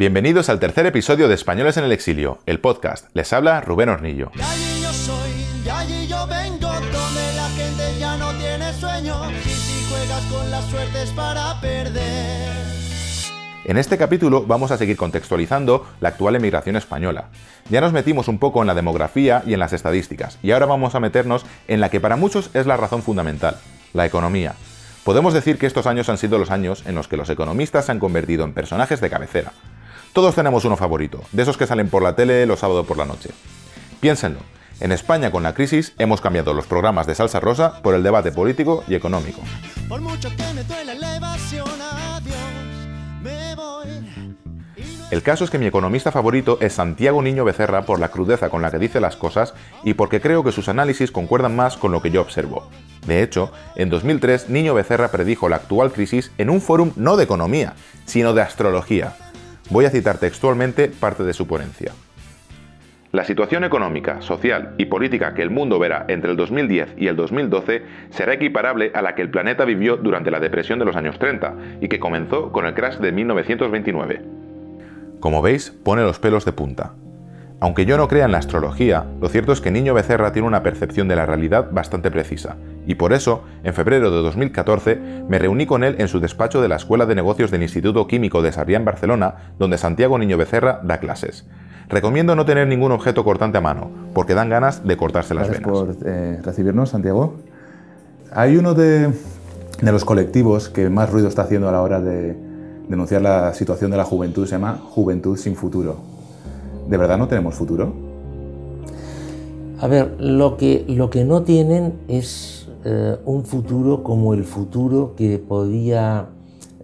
Bienvenidos al tercer episodio de Españoles en el Exilio, el podcast. Les habla Rubén Hornillo. De allí yo soy, de allí yo vengo, donde la gente ya no tiene sueño. Y si juegas con la suerte es para perder. En este capítulo vamos a seguir contextualizando la actual emigración española. Ya nos metimos un poco en la demografía y en las estadísticas, y ahora vamos a meternos en la que para muchos es la razón fundamental, la economía. Podemos decir que estos años han sido los años en los que los economistas se han convertido en personajes de cabecera. Todos tenemos uno favorito, de esos que salen por la tele los sábados por la noche. Piénsenlo, en España con la crisis hemos cambiado los programas de salsa rosa por el debate político y económico. Por mucho que me duele la evasión, adiós, me voy. El caso es que mi economista favorito es Santiago Niño Becerra por la crudeza con la que dice las cosas y porque creo que sus análisis concuerdan más con lo que yo observo. De hecho, en 2003 Niño Becerra predijo la actual crisis en un fórum no de economía, sino de astrología. Voy a citar textualmente parte de su ponencia. La situación económica, social y política que el mundo verá entre el 2010 y el 2012 será equiparable a la que el planeta vivió durante la depresión de los años 30 y que comenzó con el crash de 1929. Como veis, pone los pelos de punta. Aunque yo no crea en la astrología, lo cierto es que Niño Becerra tiene una percepción de la realidad bastante precisa, y por eso, en febrero de 2014, me reuní con él en su despacho de la Escuela de Negocios del Instituto Químico de Sarriá en Barcelona, donde Santiago Niño Becerra da clases. Recomiendo no tener ningún objeto cortante a mano, porque dan ganas de cortarse las Gracias venas. por eh, recibirnos, Santiago. Hay uno de, de los colectivos que más ruido está haciendo a la hora de denunciar la situación de la juventud, se llama Juventud sin futuro. ¿De verdad no tenemos futuro? A ver, lo que, lo que no tienen es eh, un futuro como el futuro que podía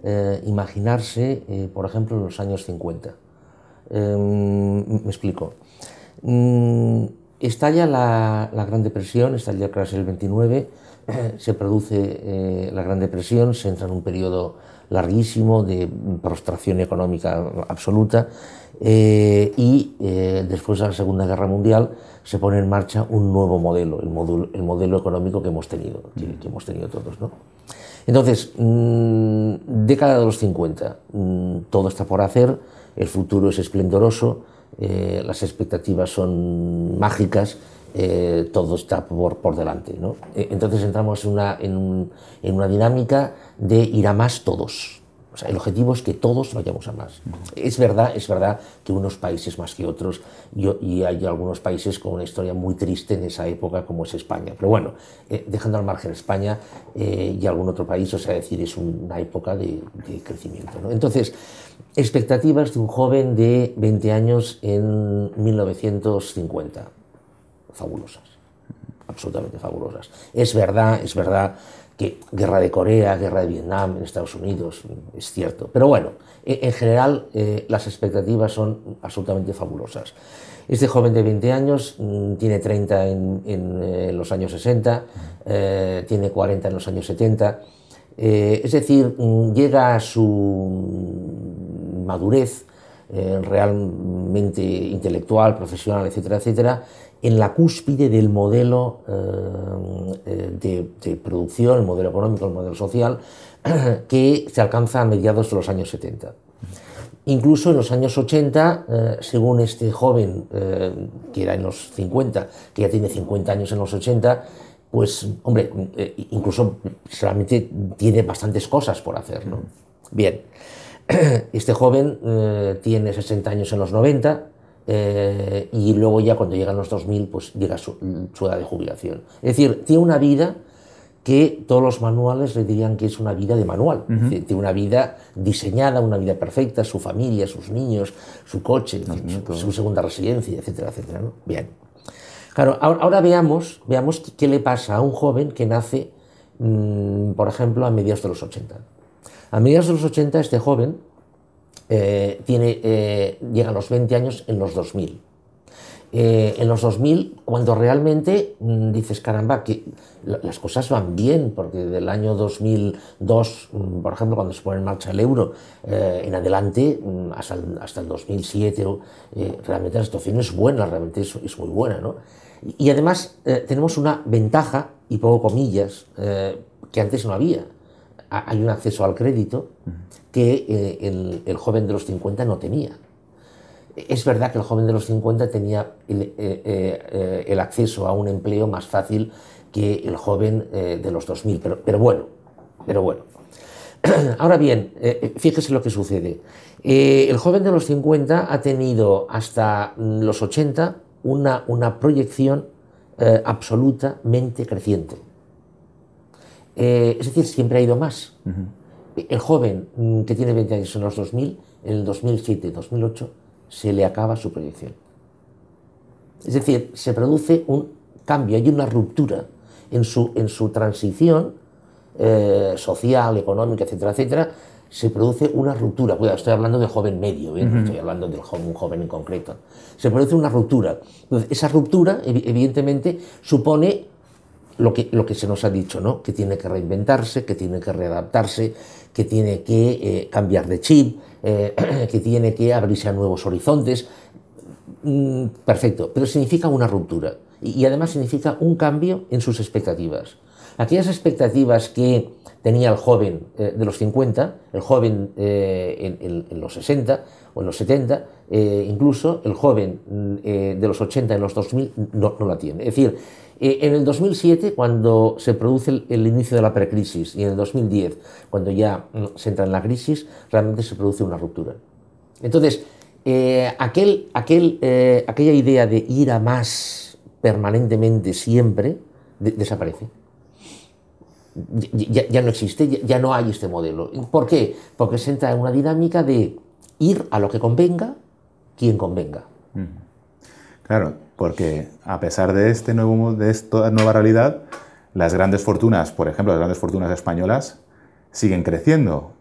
eh, imaginarse, eh, por ejemplo, en los años 50. Em, me explico. Mm, estalla la, la Gran Depresión, estalla el crash del 29, se produce eh, la Gran Depresión, se entra en un periodo larguísimo de prostración económica absoluta eh, y eh, después de la Segunda Guerra Mundial se pone en marcha un nuevo modelo, el, modelo, el modelo económico que hemos tenido, que, que hemos tenido todos. ¿no? Entonces, mmm, década de los 50, mmm, todo está por hacer, el futuro es esplendoroso, eh, las expectativas son mágicas, eh, todo está por, por delante. ¿no? Eh, Entonces entramos en una, en, un, en una dinámica de ir a más todos. O sea, el objetivo es que todos vayamos a más. Es verdad, es verdad que unos países más que otros, y, hay algunos países con una historia muy triste en esa época, como es España. Pero bueno, eh, dejando al margen España eh, y algún otro país, o sea, decir, es una época de, de crecimiento. ¿no? Entonces, expectativas de un joven de 20 años en 1950 fabulosas, absolutamente fabulosas. Es verdad, es verdad que guerra de Corea, guerra de Vietnam en Estados Unidos, es cierto. Pero bueno, en general eh, las expectativas son absolutamente fabulosas. Este joven de 20 años mmm, tiene 30 en, en eh, los años 60, eh, tiene 40 en los años 70. Eh, es decir, mmm, llega a su madurez eh, realmente intelectual, profesional, etcétera, etcétera, en la cúspide del modelo eh, de, producción, el modelo económico, el modelo social, que se alcanza a mediados de los años 70. Incluso en los años 80, eh, según este joven, que era en los 50, que ya tiene 50 años en los 80, pues, hombre, eh, incluso solamente tiene bastantes cosas por hacer, ¿no? Bien, este joven eh, tiene 60 años en los 90, eh, y luego ya cuando llegan los 2000 pues llega su, su, edad de jubilación. Es decir, tiene una vida que todos los manuales le dirían que es una vida de manual, uh -huh. tiene una vida diseñada, una vida perfecta, su familia, sus niños, su coche, su, su, segunda residencia, etcétera, etcétera. ¿no? Bien. Claro, ahora, ahora, veamos, veamos qué le pasa a un joven que nace, mmm, por ejemplo, a mediados de los 80. A mediados de los 80 este joven eh, tiene, eh, llega a los 20 años en los 2000. Eh, en los 2000, cuando realmente mmm, dices, caramba, que las cosas van bien, porque del año 2002, mmm, por ejemplo, cuando se pone en marcha el euro, eh, en adelante, mmm, hasta, el, hasta, el, 2007, eh, realmente la situación es buena, realmente es, es muy buena. ¿no? Y, además eh, tenemos una ventaja, y pongo comillas, que antes no había hay un acceso al crédito que eh, el, el, joven de los 50 no tenía. Es verdad que el joven de los 50 tenía el, el acceso a un empleo más fácil que el joven de los 2000, pero, pero bueno, pero bueno. Ahora bien, fíjese lo que sucede. el joven de los 50 ha tenido hasta los 80 una, una proyección absolutamente creciente. Eh, es decir, siempre ha ido más. El joven mm, que tiene 20 años en los 2000, en el 2007, 2008, se le acaba su proyección. Es decir, se produce un cambio, hay una ruptura en su, en su transición eh, social, económica, etcétera, etcétera, se produce una ruptura. Cuidado, estoy hablando de joven medio, ¿eh? estoy hablando de un joven en concreto. Se produce una ruptura. Entonces, esa ruptura, evidentemente, supone lo que, lo que se nos ha dicho, ¿no? que tiene que reinventarse, que tiene que readaptarse, que tiene que eh, cambiar de chip, eh, que tiene que abrirse a nuevos horizontes. Mm, perfecto, pero significa una ruptura y, además significa un cambio en sus expectativas. Aquellas expectativas que tenía el joven eh, de los 50, el joven en, los 60 o en los 70, incluso el joven mm, de los 80 en los 2000 no, la tiene. Es decir, eh, en el 2007, cuando se produce el, inicio de la precrisis, y en el 2010, cuando ya mm, se entra en la crisis, realmente se produce una ruptura. Entonces, eh, aquel, aquel, eh, aquella idea de ir a más permanentemente siempre desaparece. Ya, no existe, ya, no hay este modelo. ¿Por qué? Porque se entra en una dinámica de ir a lo que convenga, quien convenga. Claro, porque a pesar de, este nuevo, de esta nueva realidad, las grandes fortunas, por ejemplo, las grandes fortunas españolas, siguen creciendo,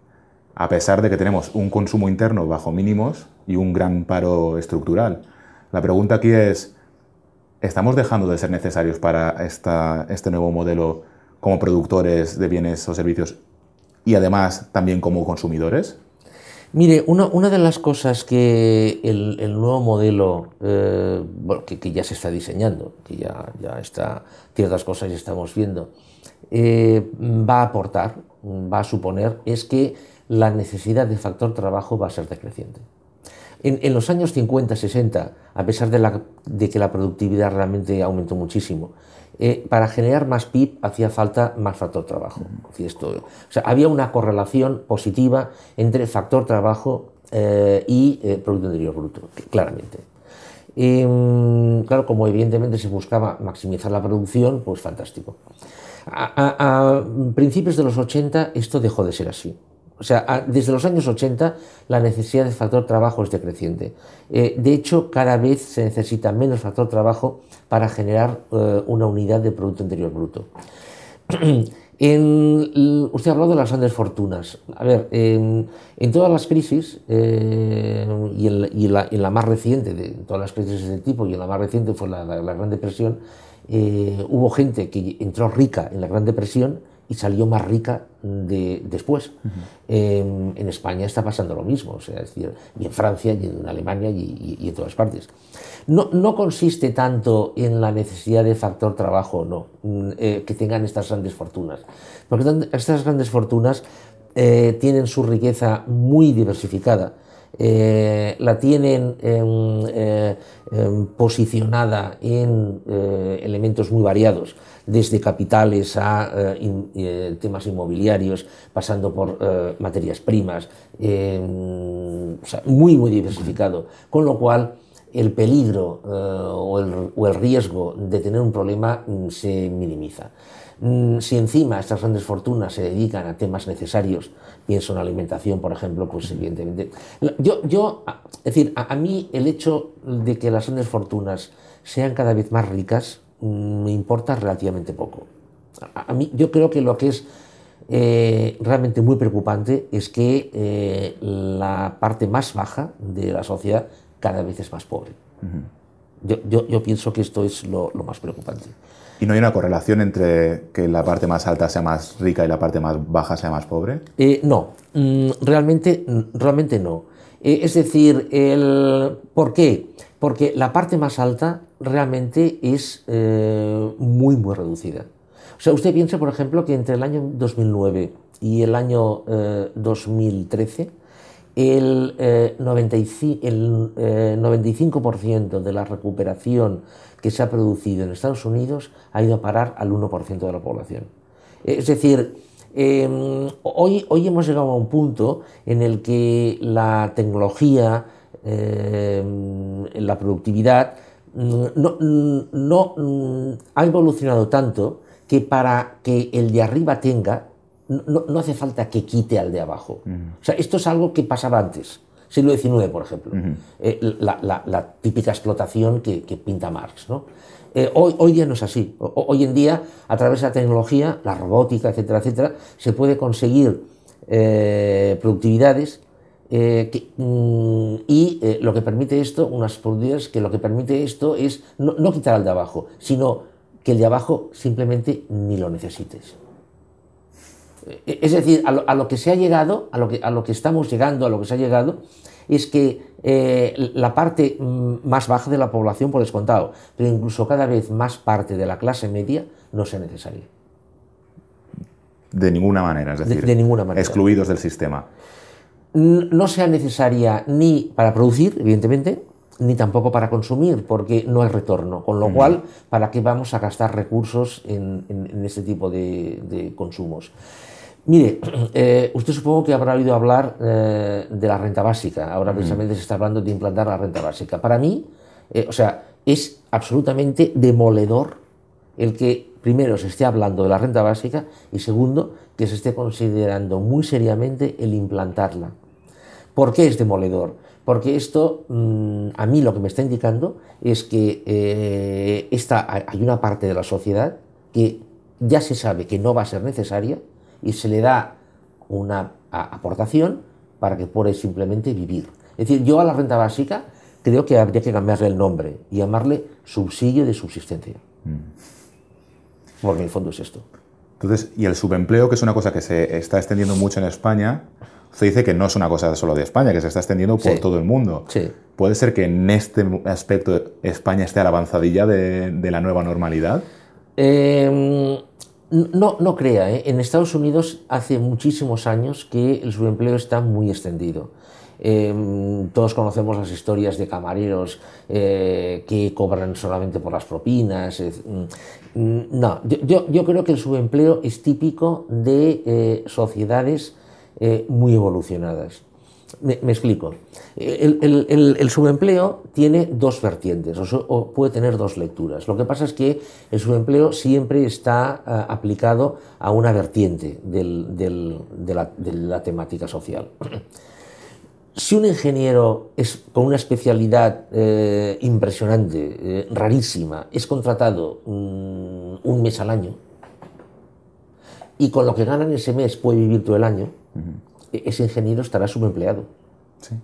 a pesar de que tenemos un consumo interno bajo mínimos y un gran paro estructural. La pregunta aquí es, ¿estamos dejando de ser necesarios para esta, este nuevo modelo como productores de bienes o servicios y además también como consumidores? Mire, una, de las cosas que el, nuevo modelo, eh, que, ya se está diseñando, que ya, ya está, ciertas cosas ya estamos viendo, eh, va a aportar, va a suponer, es que la necesidad de factor trabajo va a ser decreciente. En, los años 50, 60, a pesar de, de que la productividad realmente aumentó muchísimo, eh, para generar más PIB hacía falta más factor trabajo. Esto, o sea, había una correlación positiva entre factor trabajo eh, y eh, Producto Interior Bruto, claramente. Mm, claro, como evidentemente se buscaba maximizar la producción, pues fantástico. a principios de los 80 esto dejó de ser así. O sea, desde los años 80 la necesidad de factor trabajo es decreciente. Eh, de hecho, cada vez se necesita menos factor trabajo para generar eh, una unidad de Producto Interior Bruto. usted ha hablado de las grandes fortunas. A ver, en, todas las crisis, eh, y, en, la, más reciente, de todas las crisis de este tipo, y en la más reciente fue la, la Gran Depresión, hubo gente que entró rica en la Gran Depresión y salió más rica de, después. en España está pasando lo mismo, o sea, es decir, y en Francia, y en Alemania, y, en todas partes. No, no, consiste tanto en la necesidad de factor trabajo, no, mm, eh, que tengan estas grandes fortunas, porque estas grandes fortunas eh, tienen su riqueza muy diversificada. Eh, la tienen em, em, posicionada en elementos muy variados desde capitales a eh, eh, temas inmobiliarios, pasando por eh, materias primas, muy, muy diversificado. Con lo cual, el peligro o el, riesgo de tener un problema mm, se minimiza. Mm, si encima estas grandes fortunas se dedican a temas necesarios, pienso en alimentación, por ejemplo, pues evidentemente. Yo, yo es decir, a mí el hecho de que las grandes fortunas sean cada vez más ricas, me importa relativamente poco. A, mí, yo creo que lo que es eh, realmente muy preocupante es que eh, la parte más baja de la sociedad cada vez es más pobre. yo, yo, pienso que esto es lo, más preocupante. ¿Y no hay una correlación entre que la parte más alta sea más rica y la parte más baja sea más pobre? Eh, no, mm, realmente, realmente no. es decir, el, ¿por qué? Porque la parte más alta realmente es eh, muy, muy reducida. O sea, usted piensa, por ejemplo, que entre el año 2009 y el año eh, 2013, el, eh, 95%, el eh, 95 de la recuperación que se ha producido en Estados Unidos ha ido a parar al 1% de la población. Es decir, eh, hoy, hoy hemos llegado a un punto en el que la tecnología, eh, la productividad, no, no, ha evolucionado tanto que para que el de arriba tenga, no, no hace falta que quite al de abajo. Uh -huh. O sea, esto es algo que pasaba antes, siglo XIX, por ejemplo, uh -huh. eh, la, la, la, típica explotación que, que pinta Marx. ¿no? Eh, hoy, hoy, día no es así. O, hoy en día, a través de la tecnología, la robótica, etcétera, etcétera, se puede conseguir eh, productividades eh, que, mm, y eh, lo que permite esto, unas productividades que lo que permite esto es no, no, quitar al de abajo, sino que el de abajo simplemente ni lo necesites. Eh, es decir, a lo, a lo que se ha llegado, a lo que, a lo que estamos llegando, a lo que se ha llegado, es que la parte mm, más baja de la población, por descontado, pero incluso cada vez más parte de la clase media, no sea necesaria. De ninguna manera, es decir, de, de ninguna manera. excluidos del sistema. No sea necesaria ni para producir, evidentemente, ni tampoco para consumir, porque no hay retorno. Con lo mm. cual, ¿para qué vamos a gastar recursos en, en, en este tipo de, de consumos? Mire, eh, usted supongo que habrá oído hablar eh, de la renta básica. Ahora precisamente se está hablando de implantar la renta básica. Para mí, eh, o sea, es absolutamente demoledor el que primero se esté hablando de la renta básica y segundo que se esté considerando muy seriamente el implantarla. ¿Por qué es demoledor? Porque esto mmm, a mí lo que me está indicando es que eh, esta, hay una parte de la sociedad que ya se sabe que no va a ser necesaria y se le da una aportación para que pueda simplemente vivir. Es decir, yo a la renta básica creo que habría que cambiarle el nombre y llamarle subsidio de subsistencia. Mm. Porque en el fondo es esto. Entonces, y el subempleo, que es una cosa que se está extendiendo mucho en España, usted dice que no es una cosa solo de España, que se está extendiendo por sí. todo el mundo. Sí. ¿Puede ser que en este aspecto España esté a la avanzadilla de, de la nueva normalidad? Eh, no, no crea, ¿eh? en Estados Unidos hace muchísimos años que el subempleo está muy extendido. Eh, todos conocemos las historias de camareros eh, que cobran solamente por las propinas. Mm, no, yo, yo, creo que el subempleo es típico de eh, sociedades eh, muy evolucionadas. Me, explico. El, subempleo tiene dos vertientes, o, puede tener dos lecturas. Lo que pasa es que el subempleo siempre está uh, aplicado a una vertiente de, la, temática social. Si un ingeniero es, con una especialidad eh, impresionante, eh, rarísima, es contratado um, un mes al año y con lo que gana en ese mes puede vivir todo el año, uh -huh ese ingeniero estará subempleado. Sí.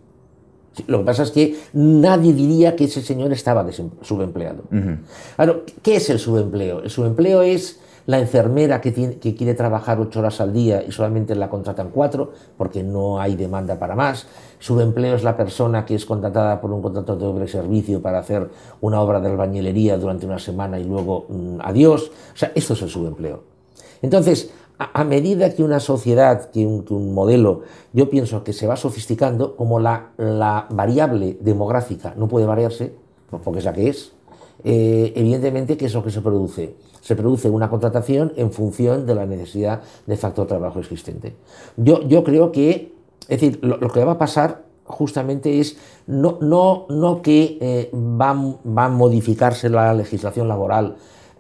Lo que pasa es que nadie diría que ese señor estaba subempleado. Uh -huh. ¿qué es el subempleo? El subempleo es la enfermera que, tiene, que, quiere trabajar ocho horas al día y solamente la contratan cuatro porque no hay demanda para más. Subempleo es la persona que es contratada por un contrato de doble servicio para hacer una obra de albañilería durante una semana y luego mmm, adiós. O sea, esto es el subempleo. Entonces, a, medida que una sociedad, que un, modelo, yo pienso que se va sofisticando, como la, variable demográfica no puede variarse, porque es la que es, eh, evidentemente, ¿qué es lo que se produce? Se produce una contratación en función de la necesidad de factor trabajo existente. Yo, creo que, es decir, lo, que va a pasar justamente es no, que eh, va a modificarse la legislación laboral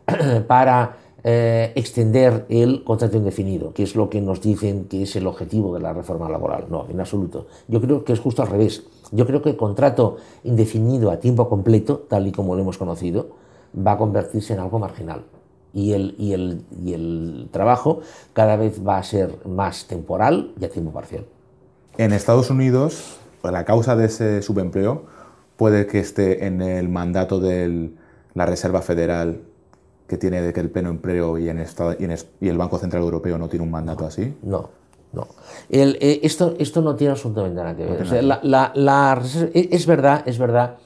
para eh, extender el contrato indefinido, que es lo que nos dicen que es el objetivo de la reforma laboral. No, en absoluto. Yo creo que es justo al revés. Yo creo que el contrato indefinido a tiempo completo, tal y como lo hemos conocido, va a convertirse en algo marginal. Y el, y el, y el trabajo cada vez va a ser más temporal y a tiempo parcial. En Estados Unidos, la causa de ese subempleo puede que esté en el mandato de la Reserva Federal que tiene de que el pleno empleo y, en y, en y, el Banco Central Europeo no tiene un mandato así? No, no. El, eh, esto, esto no tiene absolutamente nada que ver. No o sea, la, la, la, es verdad, es verdad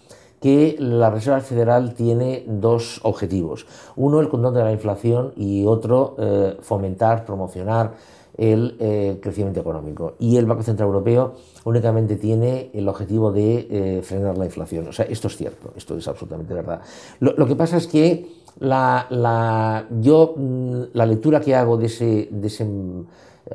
que la Reserva Federal tiene dos objetivos. Uno, el control de la inflación y otro, eh, fomentar, promocionar el eh, crecimiento económico. Y el Banco Central Europeo únicamente tiene el objetivo de eh, frenar la inflación. O sea, esto es cierto, esto es absolutamente verdad. Lo, que pasa es que la, yo, mm, la lectura que hago de ese, de ese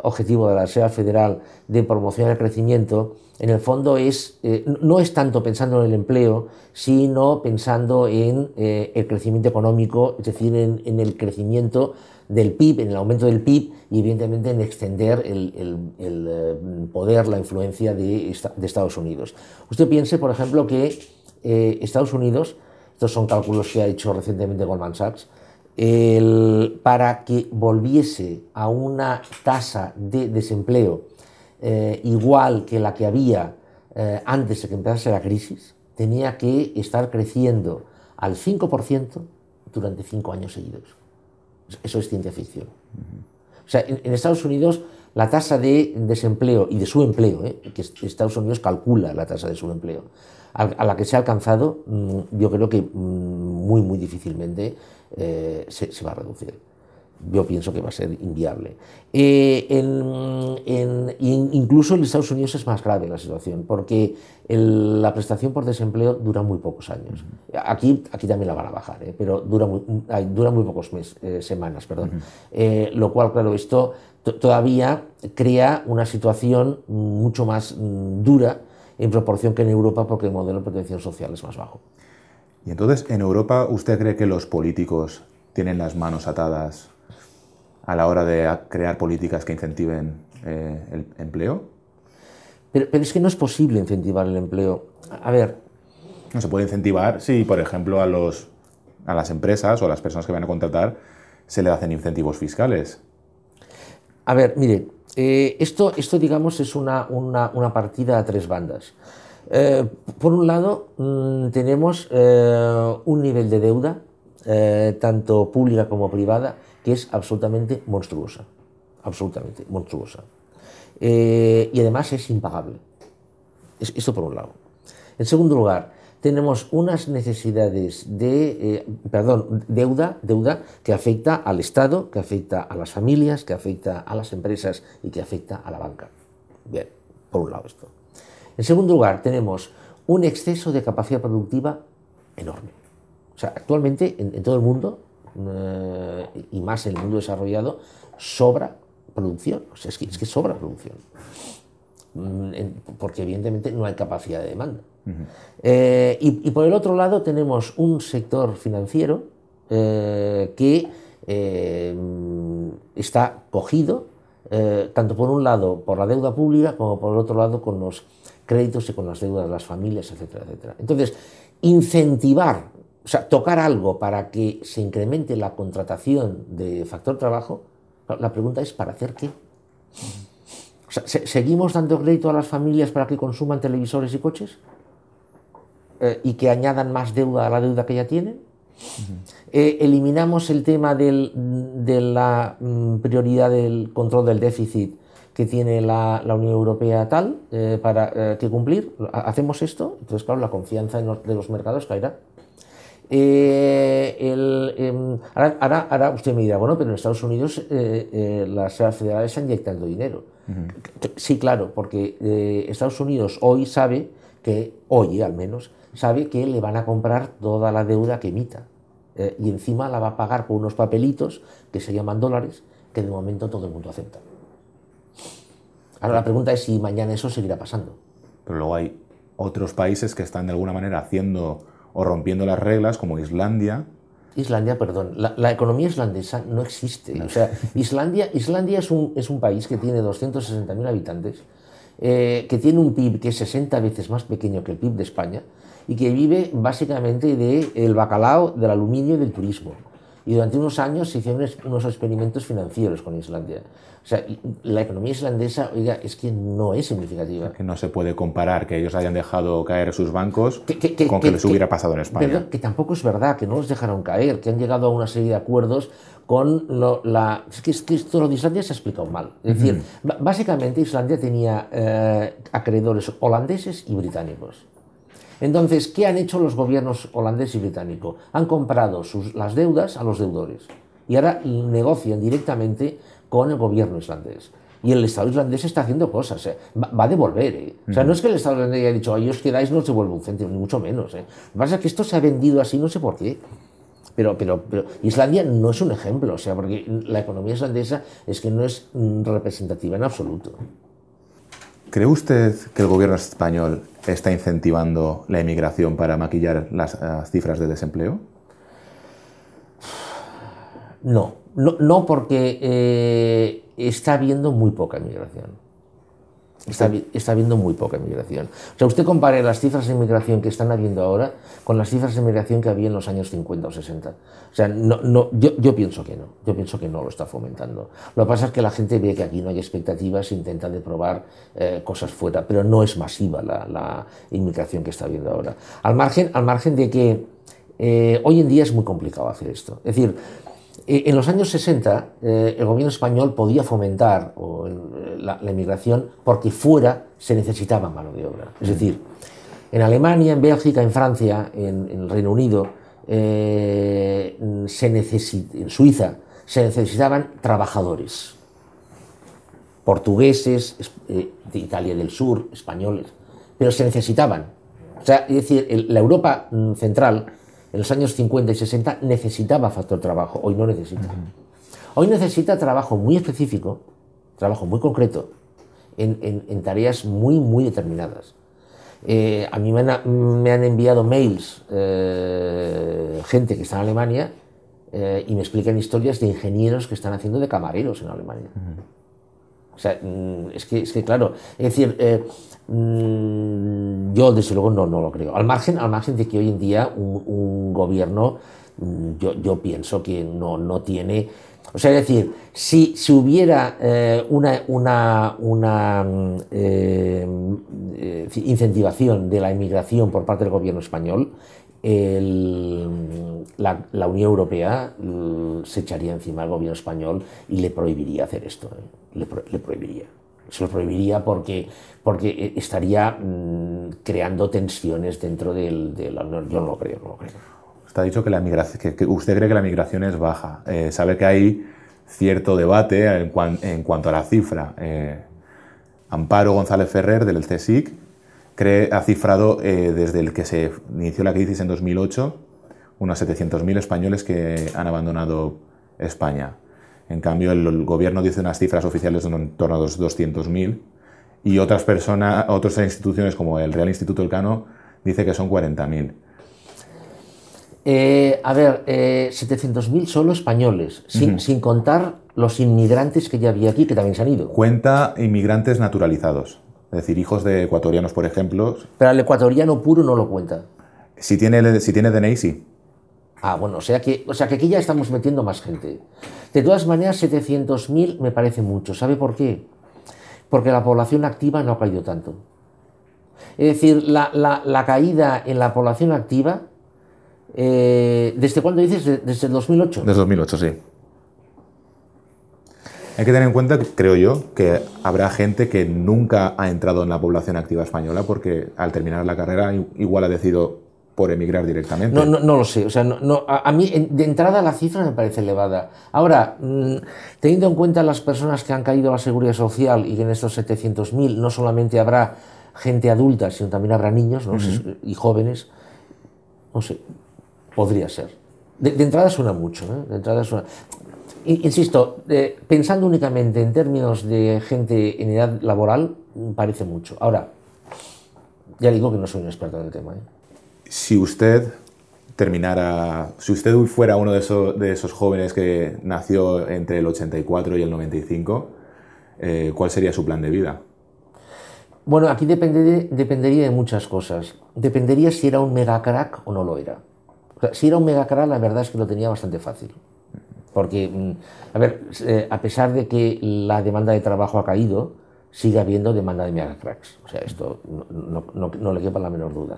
objetivo de la Reserva Federal de promocionar el crecimiento, en el fondo es, eh, no es tanto pensando en el empleo, sino pensando en el crecimiento económico, es decir, en, el crecimiento del PIB, en el aumento del PIB y evidentemente en extender el, eh, poder, la influencia de, Estados Unidos. Usted piense, por ejemplo, que eh, Estados Unidos, estos son cálculos que ha hecho recientemente Goldman Sachs, para que volviese a una tasa de desempleo eh, igual que la que había antes de que empezase la crisis, tenía que estar creciendo al 5% durante cinco años seguidos. Eso es ciencia ficción. O sea, en, Estados Unidos la tasa de desempleo y de su empleo, ¿eh? que Estados Unidos calcula la tasa de su empleo, a, la que se ha alcanzado, mm, yo creo que mm, muy, muy difícilmente eh, se va a reducir yo pienso que va a ser inviable. Eh, incluso en Estados Unidos es más grave la situación, porque la prestación por desempleo dura muy pocos años. Aquí, aquí también la van a bajar, ¿eh? pero dura muy, dura muy pocos meses, semanas. Perdón. lo cual, claro, esto todavía crea una situación mucho más mm, dura en proporción que en Europa, porque el modelo de protección social es más bajo. Y entonces, ¿en Europa usted cree que los políticos tienen las manos atadas a la hora de crear políticas que incentiven eh, el empleo? Pero, es que no es posible incentivar el empleo. A ver. No se puede incentivar si, por ejemplo, a, los, a las empresas o a las personas que van a contratar se le hacen incentivos fiscales. A ver, mire, eh, esto, esto, digamos, es una, una, partida a tres bandas. Eh, por un lado, mm, tenemos un nivel de deuda, tanto pública como privada, que es absolutamente monstruosa, absolutamente monstruosa. Eh, y además es impagable. esto por un lado. En segundo lugar, tenemos unas necesidades de, eh, perdón, deuda, deuda que afecta al Estado, que afecta a las familias, que afecta a las empresas y que afecta a la banca. Bien, por un lado esto. En segundo lugar, tenemos un exceso de capacidad productiva enorme. O sea, actualmente en todo el mundo eh, y más en el mundo desarrollado, sobra producción. O sea, es, que, es que sobra producción. Mm, porque evidentemente no hay capacidad de demanda. Eh, y, por el otro lado tenemos un sector financiero eh, que está cogido, tanto por un lado por la deuda pública como por el otro lado con los créditos y con las deudas de las familias, etcétera, etcétera. Entonces, incentivar o sea, tocar algo para que se incremente la contratación de factor trabajo, la pregunta es, ¿para hacer qué? O sea, ¿Seguimos dando crédito a las familias para que consuman televisores y coches? Eh, ¿Y que añadan más deuda a la deuda que ya tienen? Eh, ¿Eliminamos el tema de la mm, prioridad del control del déficit que tiene la, Unión Europea tal eh, para que cumplir? ¿Hacemos esto? Entonces, claro, la confianza de los mercados caerá. Em, ahora, usted me dirá, bueno, pero en Estados Unidos las federales están inyectando dinero. Sí, claro, porque Estados Unidos hoy sabe que, hoy al menos, sabe que le van a comprar toda la deuda que emita. y encima la va a pagar con unos papelitos que se llaman dólares, que de momento todo el mundo acepta. Ahora la pregunta es si mañana eso seguirá pasando. Pero luego hay otros países que están de alguna manera haciendo o rompiendo las reglas, como Islandia. Islandia, perdón, la, economía islandesa no existe. O sea, Islandia, Islandia es, un, es un país que tiene 260.000 habitantes, eh, que tiene un PIB que es 60 veces más pequeño que el PIB de España y que vive básicamente del bacalao, del aluminio y del turismo y durante unos años se hicieron unos experimentos financieros con Islandia. O sea, la economía islandesa, oiga, es que no es significativa. que no se puede comparar que ellos hayan dejado caer sus bancos con que, les hubiera pasado en España. que tampoco es verdad, que no los dejaron caer, que han llegado a una serie de acuerdos con la... Es que, esto lo de Islandia se ha explicado mal. Es decir, básicamente Islandia tenía eh, acreedores holandeses y británicos. Entonces, ¿qué han hecho los gobiernos holandés y británico? Han comprado sus, las deudas a los deudores y ahora negocian directamente con el gobierno islandés. Y el Estado islandés está haciendo cosas, ¿eh? va, a devolver. ¿eh? O sea, no es que el Estado islandés haya dicho, ahí os quedáis, no os devuelvo un céntimo, ni mucho menos. ¿eh? Lo que pasa es que esto se ha vendido así, no sé por qué. Pero, pero, pero Islandia no es un ejemplo, o sea, porque la economía islandesa es que no es mm, representativa en absoluto. ¿Cree usted que el gobierno español está incentivando la inmigración para maquillar las, cifras de desempleo? No, no, no porque eh, está habiendo muy poca inmigración. Está, está, habiendo muy poca inmigración. O sea, usted compare las cifras de inmigración que están habiendo ahora con las cifras de inmigración que había en los años 50 o 60. O sea, no, no, yo, yo, pienso que no. Yo pienso que no lo está fomentando. Lo que pasa es que la gente ve que aquí no hay expectativas, intenta de probar eh, cosas fuera, pero no es masiva la, la, inmigración que está habiendo ahora. Al margen, al margen de que eh, hoy en día es muy complicado hacer esto. Es decir, en los años 60 eh, el gobierno español podía fomentar eh, la, la, inmigración porque fuera se necesitaba mano de obra. Es decir, en Alemania, en Bélgica, en Francia, en, en el Reino Unido, eh, se en Suiza, se necesitaban trabajadores. Portugueses, eh, de Italia del Sur, españoles, pero se necesitaban. O sea, es decir, el, la Europa mm, central en los años 50 y 60 necesitaba factor trabajo, hoy no necesita. Uh -huh. Hoy necesita trabajo muy específico, trabajo muy concreto, en, en, en tareas muy, muy determinadas. Eh, a mí me han, me han enviado mails eh, gente que está en Alemania eh, y me explican historias de ingenieros que están haciendo de camareros en Alemania. Uh -huh. O sea, mm, es que, es que claro, es decir, eh, mmm, yo desde luego no, no lo creo. Al margen, al margen de que hoy en día un, gobierno, mmm, yo, yo, pienso que no, no tiene... O sea, es decir, si, si hubiera eh, una, una, una eh, incentivación de la inmigración por parte del gobierno español, el, la, la, Unión Europea se echaría encima al gobierno español y le prohibiría hacer esto. ¿eh? Le, pro, le, prohibiría. Se lo prohibiría porque, porque estaría mmm, creando tensiones dentro del, de la Unión. Yo no lo creo, no lo creo. Usted ha dicho que, la migración, que, que usted cree que la migración es baja. Eh, sabe que hay cierto debate en, cuan, en cuanto a la cifra. Eh, Amparo González Ferrer, del CSIC, ha cifrado eh, desde el que se inició la crisis en 2008 unos 700.000 españoles que han abandonado España. En cambio, el, el, gobierno dice unas cifras oficiales de en torno a los 200.000 y otras personas, otras instituciones como el Real Instituto Elcano dice que son 40.000. Eh, a ver, eh, 700.000 solo españoles, sin, uh -huh. sin, contar los inmigrantes que ya había aquí, que también se han ido. Cuenta inmigrantes naturalizados, es decir, hijos de ecuatorianos, por ejemplo. Pero al ecuatoriano puro no lo cuenta. Si tiene, si tiene DNI, sí. Ah, bueno, o sea, que, o sea que aquí ya estamos metiendo más gente. De todas maneras, 700.000 me parece mucho. ¿Sabe por qué? Porque la población activa no ha caído tanto. Es decir, la, la, la caída en la población activa eh, ¿Desde cuándo dices? ¿Desde el 2008? Desde 2008, sí. Hay que tener en cuenta, creo yo, que habrá gente que nunca ha entrado en la población activa española porque al terminar la carrera igual ha decidido por emigrar directamente. No, no, no lo sé. O sea, no, no, a, a, mí de entrada la cifra me parece elevada. Ahora, mmm, teniendo en cuenta las personas que han caído a la seguridad social y que en estos 700.000 no solamente habrá gente adulta, sino también habrá niños ¿no? uh -huh. y jóvenes, no sé, Podría ser. De, de entrada suena mucho, ¿eh? De entrada suena... Insisto, eh, pensando únicamente en términos de gente en edad laboral, parece mucho. Ahora, ya digo que no soy un experto en el tema. ¿eh? Si usted terminara, si usted fuera uno de esos, de esos jóvenes que nació entre el 84 y el 95, eh, ¿cuál sería su plan de vida? Bueno, aquí dependería, dependería de muchas cosas. Dependería si era un mega crack o no lo era. Si era un megacrack, la verdad es que lo tenía bastante fácil. Porque, mm, a ver, eh, a pesar de que la demanda de trabajo ha caído, sigue habiendo demanda de megacracks. O sea, esto no, no, no, le quepa la menor duda.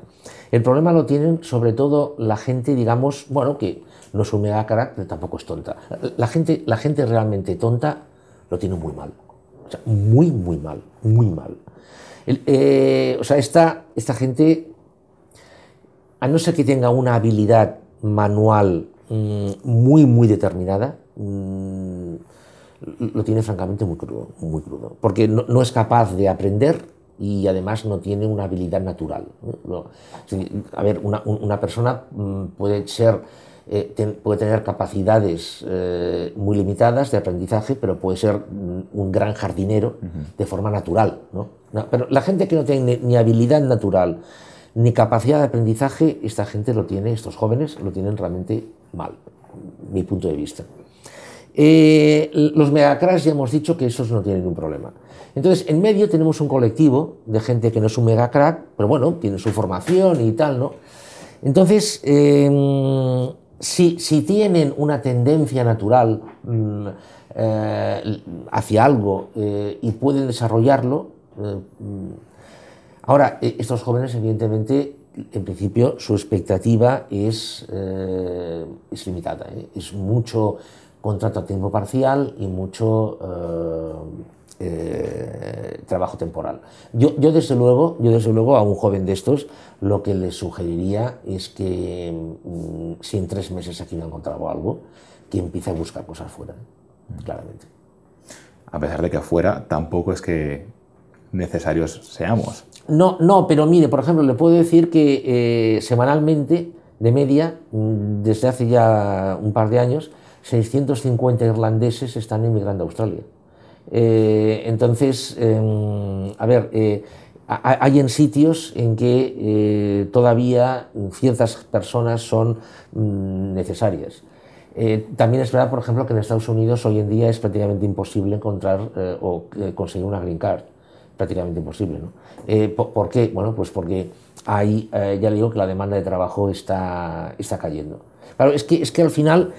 El problema lo tienen sobre todo la gente, digamos, bueno, que no es un megacrack, pero tampoco es tonta. La gente, la gente realmente tonta lo tiene muy mal. O sea, muy, muy mal, muy mal. Eh, o sea, esta, esta gente a no ser que tenga una habilidad manual muy, muy determinada, mm, lo tiene francamente muy crudo, muy crudo, porque no, es capaz de aprender y además no tiene una habilidad natural. a ver, una, persona mm, puede ser eh, puede tener capacidades eh, muy limitadas de aprendizaje, pero puede ser un gran jardinero de forma natural. pero la gente que no tiene ni habilidad natural ni capacidad de aprendizaje, esta gente lo tiene, estos jóvenes lo tienen realmente mal, mi punto de vista. Eh, los megacracks ya hemos dicho que esos no tienen ningún problema. Entonces, en medio tenemos un colectivo de gente que no es un megacrack, pero bueno, tiene su formación y tal, ¿no? Entonces, em, si, tienen una tendencia natural mm, eh, hacia algo eh, y pueden desarrollarlo, mm, ahora, estos jóvenes, evidentemente, en principio, su expectativa es, es limitada, es mucho contrato a tiempo parcial y mucho eh, eh, trabajo temporal. Yo, yo, desde luego, yo desde luego a un joven de estos lo que le sugeriría es que mm, si en tres meses aquí no ha encontrado algo, que empiece a buscar cosas fuera, claramente. A pesar de que afuera tampoco es que necesarios seamos. No, no, pero mire, por ejemplo, le puedo decir que eh, semanalmente, de media, mm, desde hace ya un par de años, 650 irlandeses están emigrando a Australia. Eh, entonces, em, a ver, eh, hay en sitios en que todavía ciertas personas son mm, necesarias. también es verdad, por ejemplo, que en Estados Unidos hoy en día es prácticamente imposible encontrar o conseguir una green card. Prácticamente imposible. ¿no? ¿por, qué? Bueno, pues porque ahí ya le digo que la demanda de trabajo está, está cayendo. Claro, es que, es que al final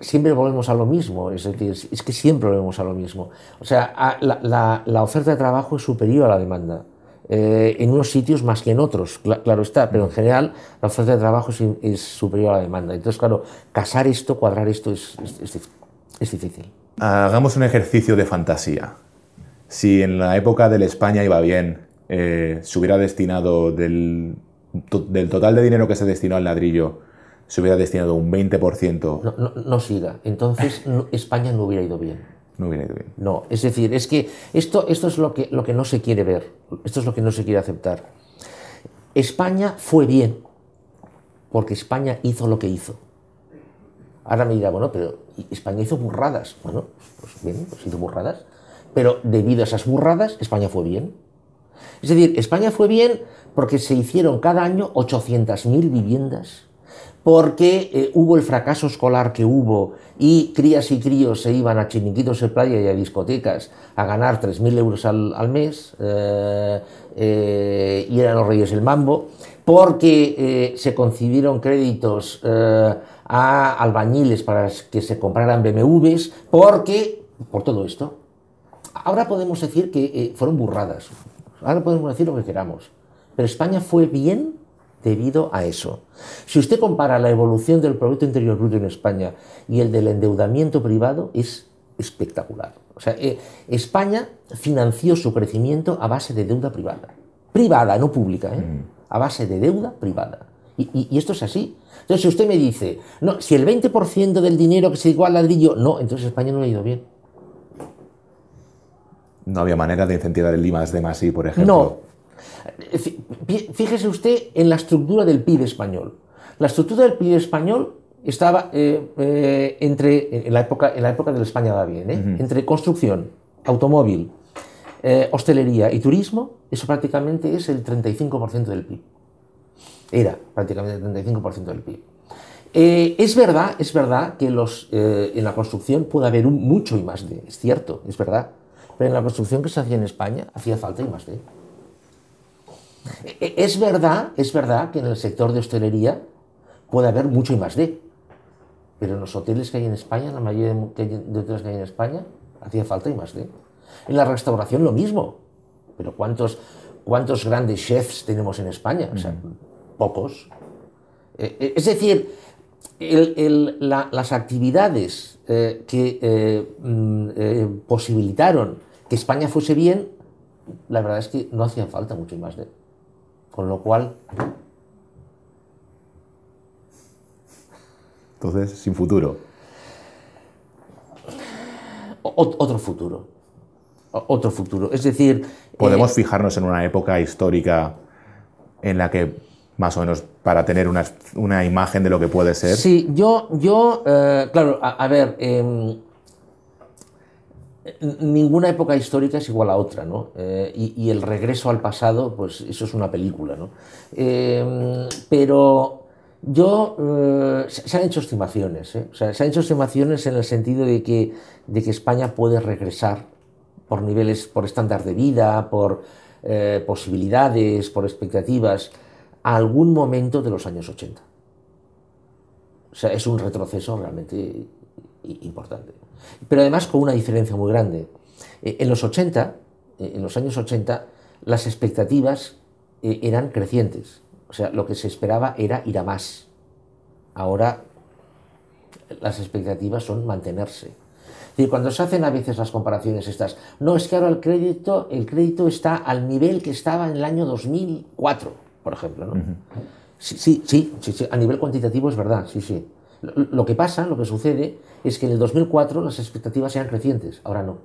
siempre volvemos a lo mismo, es decir, es que siempre volvemos a lo mismo. O sea, la, oferta de trabajo es superior a la demanda. Eh, en unos sitios más que en otros, claro está, pero en general la oferta de trabajo es, superior a la demanda. Entonces, claro, casar esto, cuadrar esto es, difícil. Hagamos un ejercicio de fantasía. Si en la época de la España iba bien, eh, se hubiera destinado del, del total de dinero que se destinó al ladrillo, se hubiera destinado un 20%. No, no, siga. Entonces España no hubiera ido bien. No hubiera ido bien. No, es decir, es que esto, esto es lo que, lo que no se quiere ver, esto es lo que no se quiere aceptar. España fue bien, porque España hizo lo que hizo. Ahora me dirá, bueno, pero España hizo burradas. Bueno, pues bien, pues hizo burradas. Pero debido a esas burradas, España fue bien. Es decir, España fue bien porque se hicieron cada año 800.000 viviendas porque eh, hubo el fracaso escolar que hubo y crías y críos se iban a chiniquitos de playa y a discotecas a ganar 3.000 euros al, mes eh, eh, y eran los reyes del mambo, porque se concibieron créditos a albañiles para que se compraran BMWs, porque, por todo esto, ahora podemos decir que fueron burradas, ahora podemos decir lo que queramos, pero España fue bien debido a eso. Si usted compara la evolución del Producto Interior Bruto en España y el del endeudamiento privado, es espectacular. O sea, eh, España financió su crecimiento a base de deuda privada. Privada, no pública, ¿eh? a base de deuda privada. Y, esto es así. Entonces, si usted me dice, no, si el 20% del dinero que se igual al ladrillo, no, entonces España no ha ido bien. No había manera de incentivar el IMAS de Masí, por ejemplo. No, Fíjese usted en la estructura del PIB español. La estructura del PIB español estaba eh, eh, entre, en la, época, en la época de la España va bien, ¿eh? entre construcción, automóvil, hostelería y turismo, eso prácticamente es el 35% del PIB. Era prácticamente el 35% del PIB. es verdad, es verdad que los, en la construcción puede haber un mucho y más de, es cierto, es verdad, pero en la construcción que se hacía en España hacía falta y más de. E, es verdad, es verdad que en el sector de hostelería puede haber mucho y más de, pero en los hoteles que hay en España, la mayoría de hoteles que hay en España, hacía falta y más de. En la restauración lo mismo, pero ¿cuántos, cuántos grandes chefs tenemos en España? O sea, pocos. E, e, es decir, las actividades eh, que eh, mm, eh, posibilitaron que España fuese bien, la verdad es que no hacían falta mucho más de. Con lo cual, Entonces, sin futuro. otro futuro. otro futuro. Es decir... ¿Podemos eh, fijarnos en una época histórica en la que, más o menos, para tener una, imagen de lo que puede ser? Sí, yo, yo eh, claro, a, ver, em, ninguna época histórica es igual a otra, ¿no? Eh, y, el regreso al pasado, pues eso es una película, ¿no? Em, pero yo, eh, se han hecho estimaciones, ¿eh? se han hecho estimaciones en el sentido de que, de que España puede regresar por niveles, por estándar de vida, por eh, posibilidades, por expectativas, a algún momento de los años 80. O sea, es un retroceso realmente importante. Pero además con una diferencia muy grande. En los 80, en los años 80, las expectativas eran crecientes o sea, lo que se esperaba era ir a más. Ahora las expectativas son mantenerse. Y cuando se hacen a veces las comparaciones estas, no, es que ahora el crédito, el crédito está al nivel que estaba en el año 2004, por ejemplo. ¿no? sí, sí, sí, sí, a nivel cuantitativo es verdad, sí, sí. Lo, que pasa, lo que sucede, es que en el 2004 las expectativas eran crecientes, ahora no.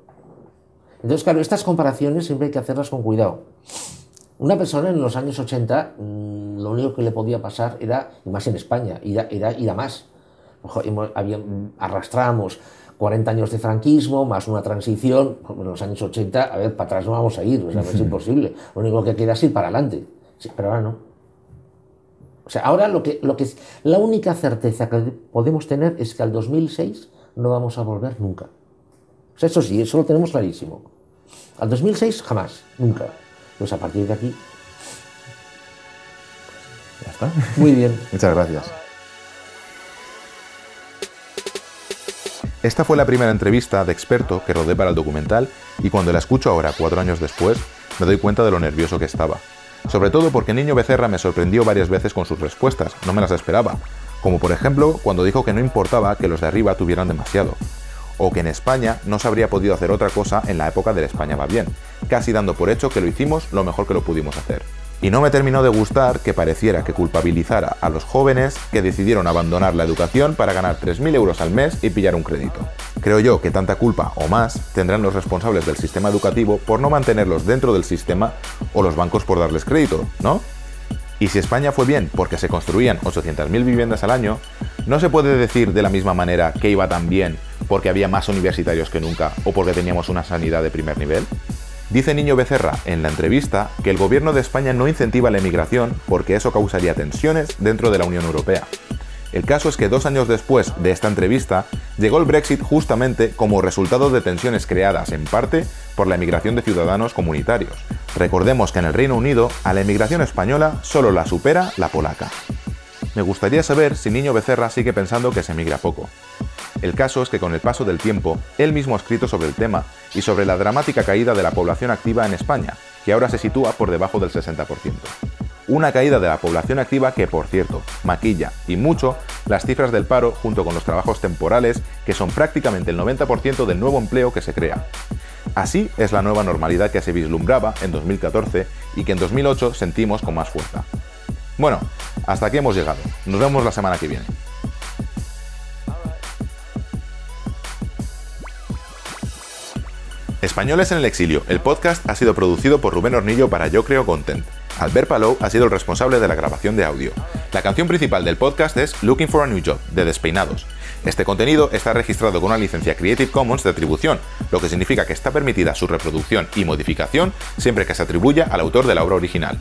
Entonces, claro, estas comparaciones siempre hay que hacerlas con cuidado. Una persona en los años 80, mm, lo único que le podía pasar era, y más en España, era, ir a más. arrastramos 40 años de franquismo, más una transición, en los años 80, a ver, para atrás no vamos a ir, o sea, es imposible. Lo único que queda es ir para adelante. pero ahora no. O sea, ahora lo que, lo que es, la única certeza que podemos tener es que al 2006 no vamos a volver nunca. O sea, eso sí, eso lo tenemos clarísimo. Al 2006 jamás, nunca. Pues a partir de aquí. Ya está. Muy bien. Muchas gracias. Esta fue la primera entrevista de experto que rodé para el documental y cuando la escucho ahora, cuatro años después, me doy cuenta de lo nervioso que estaba. Sobre todo porque Niño Becerra me sorprendió varias veces con sus respuestas, no me las esperaba. Como por ejemplo cuando dijo que no importaba que los de arriba tuvieran demasiado, o que en España no se habría podido hacer otra cosa en la época de España va bien, casi dando por hecho que lo hicimos lo mejor que lo pudimos hacer. Y no me terminó de gustar que pareciera que culpabilizara a los jóvenes que decidieron abandonar la educación para ganar 3.000 euros al mes y pillar un crédito. Creo yo que tanta culpa o más tendrán los responsables del sistema educativo por no mantenerlos dentro del sistema o los bancos por darles crédito, ¿no? Y si España fue bien porque se construían 800.000 viviendas al año, no se puede decir de la misma manera que iba tan bien porque había más universitarios que nunca o porque teníamos una sanidad de primer nivel. Dice Niño Becerra en la entrevista que el gobierno de España no incentiva la emigración porque eso causaría tensiones dentro de la Unión Europea. El caso es que dos años después de esta entrevista, llegó el Brexit justamente como resultado de tensiones creadas en parte por la emigración de ciudadanos comunitarios. Recordemos que en el Reino Unido a la emigración española solo la supera la polaca. Me gustaría saber si Niño Becerra sigue pensando que se emigra poco. El caso es que con el paso del tiempo, él mismo ha escrito sobre el tema y sobre la dramática caída de la población activa en España, que ahora se sitúa por debajo del 60%. Una caída de la población activa que, por cierto, maquilla y mucho las cifras del paro junto con los trabajos temporales, que son prácticamente el 90% del nuevo empleo que se crea. Así es la nueva normalidad que se vislumbraba en 2014 y que en 2008 sentimos con más fuerza. Bueno, hasta aquí hemos llegado. Nos vemos la semana que viene. Españoles en el exilio, el podcast ha sido producido por Rubén Hornillo para Yo Creo Content. Albert Palou ha sido el responsable de la grabación de audio. La canción principal del podcast es Looking for a New Job, de Despeinados. Este contenido está registrado con una licencia Creative Commons de atribución, lo que significa que está permitida su reproducción y modificación siempre que se atribuya al autor de la obra original.